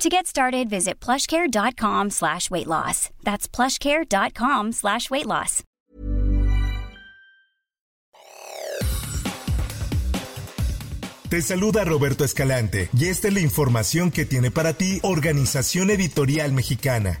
To get started, visit plushcare.com slash weight loss. That's plushcare.com slash weight loss. Te saluda Roberto Escalante y esta es la información que tiene para ti Organización Editorial Mexicana.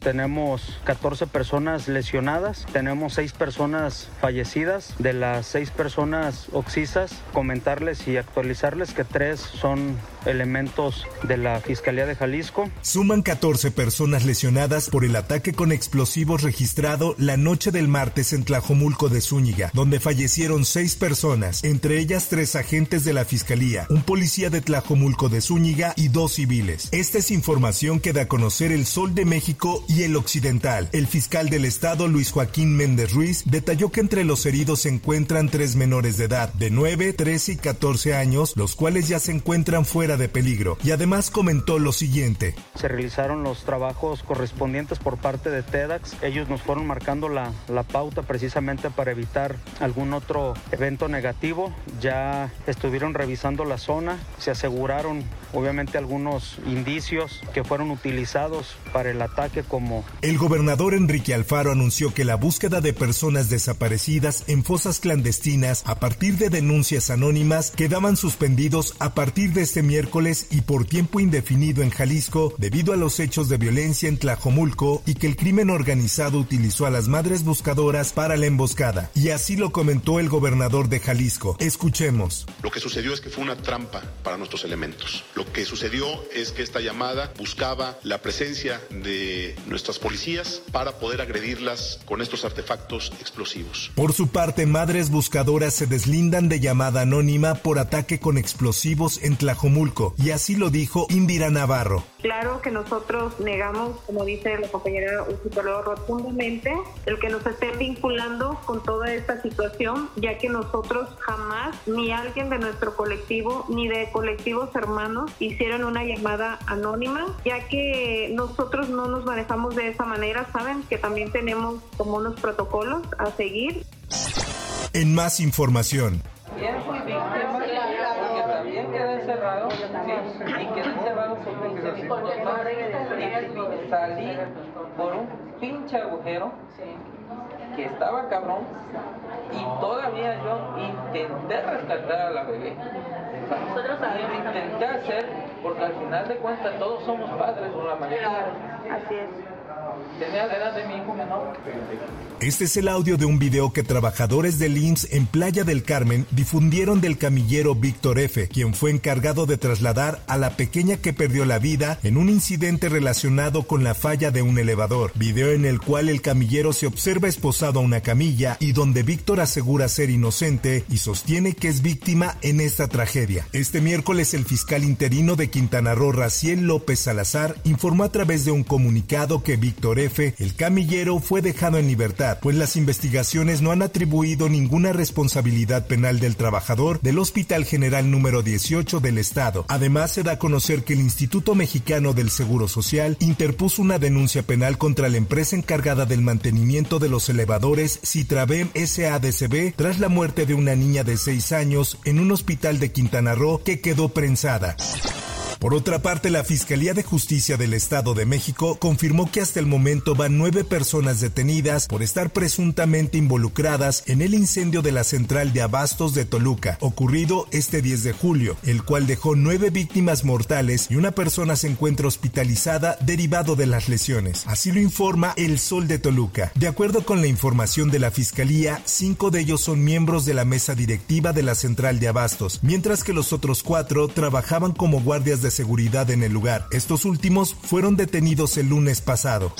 Tenemos 14 personas lesionadas, tenemos 6 personas fallecidas. De las 6 personas oxisas, comentarles y actualizarles que 3 son elementos de la Fiscalía de Jalisco. Suman 14 personas lesionadas por el ataque con explosivos registrado la noche del martes en Tlajomulco de Zúñiga, donde fallecieron 6 personas, entre ellas 3 agentes de la Fiscalía, un policía de Tlajomulco de Zúñiga y 2 civiles. Esta es información que da a conocer el Sol de México y el Occidental. El fiscal del estado, Luis Joaquín Méndez Ruiz, detalló que entre los heridos se encuentran tres menores de edad, de 9, 13 y 14 años, los cuales ya se encuentran fuera de peligro. Y además comentó lo siguiente. Se realizaron los trabajos correspondientes por parte de TEDx. Ellos nos fueron marcando la, la pauta precisamente para evitar algún otro evento negativo. Ya estuvieron revisando la zona, se aseguraron obviamente algunos indicios que fueron utilizados para el ataque como... El gobernador Enrique Alfaro anunció que la búsqueda de personas desaparecidas en fosas clandestinas a partir de denuncias anónimas quedaban suspendidos a partir de este miércoles y por tiempo indefinido en Jalisco debido a los hechos de violencia en Tlajomulco y que el crimen organizado utilizó a las madres buscadoras para la emboscada. Y así lo comentó el gobernador de Jalisco. Escuchemos. Lo que sucedió es que fue una trampa para nuestros elementos. Lo que sucedió es que esta llamada buscaba la presencia de nuestras policías para poder agredirlas con estos artefactos explosivos. Por su parte, madres buscadoras se deslindan de llamada anónima por ataque con explosivos en Tlajomulco, y así lo dijo Indira Navarro. Claro que nosotros negamos, como dice la compañera psicóloga rotundamente, el que nos estén vinculando con toda esta situación, ya que nosotros jamás, ni alguien de nuestro colectivo, ni de colectivos hermanos, hicieron una llamada anónima, ya que nosotros no nos manejamos de esa manera, saben que también tenemos como unos protocolos a seguir. En más información. Bien salí por un pinche agujero que estaba cabrón y todavía yo intenté rescatar a la bebé. Nosotros Y lo intenté hacer porque al final de cuentas todos somos padres o la mayoría. Así es. Este es el audio de un video que trabajadores del IMSS en Playa del Carmen difundieron del camillero Víctor F., quien fue encargado de trasladar a la pequeña que perdió la vida en un incidente relacionado con la falla de un elevador. Video en el cual el camillero se observa esposado a una camilla y donde Víctor asegura ser inocente y sostiene que es víctima en esta tragedia. Este miércoles el fiscal interino de Quintana Roo, Raciel López Salazar, informó a través de un comunicado que Víctor El camillero, fue dejado en libertad, pues las investigaciones no han atribuido ninguna responsabilidad penal del trabajador del Hospital General número 18 del Estado. Además, se da a conocer que el Instituto Mexicano del Seguro Social interpuso una denuncia penal contra la empresa encargada del mantenimiento de los elevadores Citravem SADCB tras la muerte de una niña de 6 años en un hospital de Quintana Roo que quedó prensada. Por otra parte, la Fiscalía de Justicia del Estado de México confirmó que hasta el momento van nueve personas detenidas por estar presuntamente involucradas en el incendio de la central de abastos de Toluca, ocurrido este 10 de julio, el cual dejó nueve víctimas mortales y una persona se encuentra hospitalizada derivado de las lesiones. Así lo informa El Sol de Toluca. De acuerdo con la información de la Fiscalía, cinco de ellos son miembros de la mesa directiva de la central de abastos, mientras que los otros cuatro trabajaban como guardias de seguridad en el lugar. Estos últimos fueron detenidos el lunes pasado.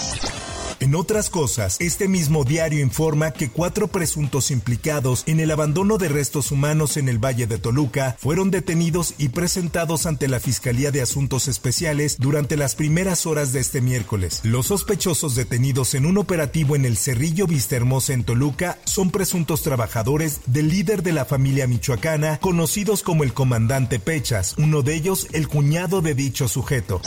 En otras cosas, este mismo diario informa que cuatro presuntos implicados en el abandono de restos humanos en el Valle de Toluca fueron detenidos y presentados ante la Fiscalía de Asuntos Especiales durante las primeras horas de este miércoles. Los sospechosos detenidos en un operativo en el Cerrillo Vista Hermosa en Toluca son presuntos trabajadores del líder de la familia michoacana, conocidos como el comandante Pechas, uno de ellos el cuñado de dicho sujeto.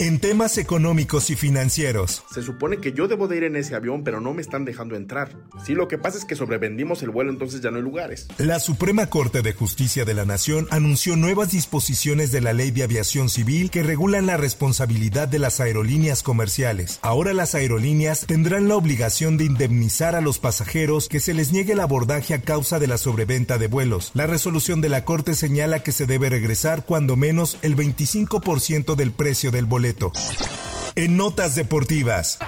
En temas económicos y financieros. Se supone que yo debo de ir en ese avión, pero no me están dejando entrar. Sí, lo que pasa es que sobrevendimos el vuelo, entonces ya no hay lugares. La Suprema Corte de Justicia de la Nación anunció nuevas disposiciones de la Ley de Aviación Civil que regulan la responsabilidad de las aerolíneas comerciales. Ahora las aerolíneas tendrán la obligación de indemnizar a los pasajeros que se les niegue el abordaje a causa de la sobreventa de vuelos. La resolución de la Corte señala que se debe regresar cuando menos el 25% del precio del boleto en notas deportivas.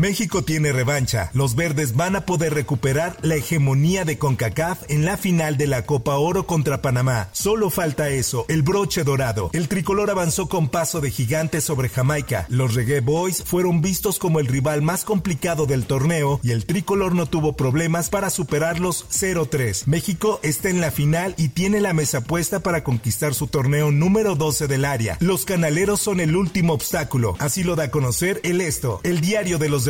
México tiene revancha. Los verdes van a poder recuperar la hegemonía de CONCACAF en la final de la Copa Oro contra Panamá. Solo falta eso, el broche dorado. El tricolor avanzó con paso de gigante sobre Jamaica. Los Reggae Boys fueron vistos como el rival más complicado del torneo y el tricolor no tuvo problemas para superarlos 0-3. México está en la final y tiene la mesa puesta para conquistar su torneo número 12 del área. Los canaleros son el último obstáculo. Así lo da a conocer el Esto, el diario de los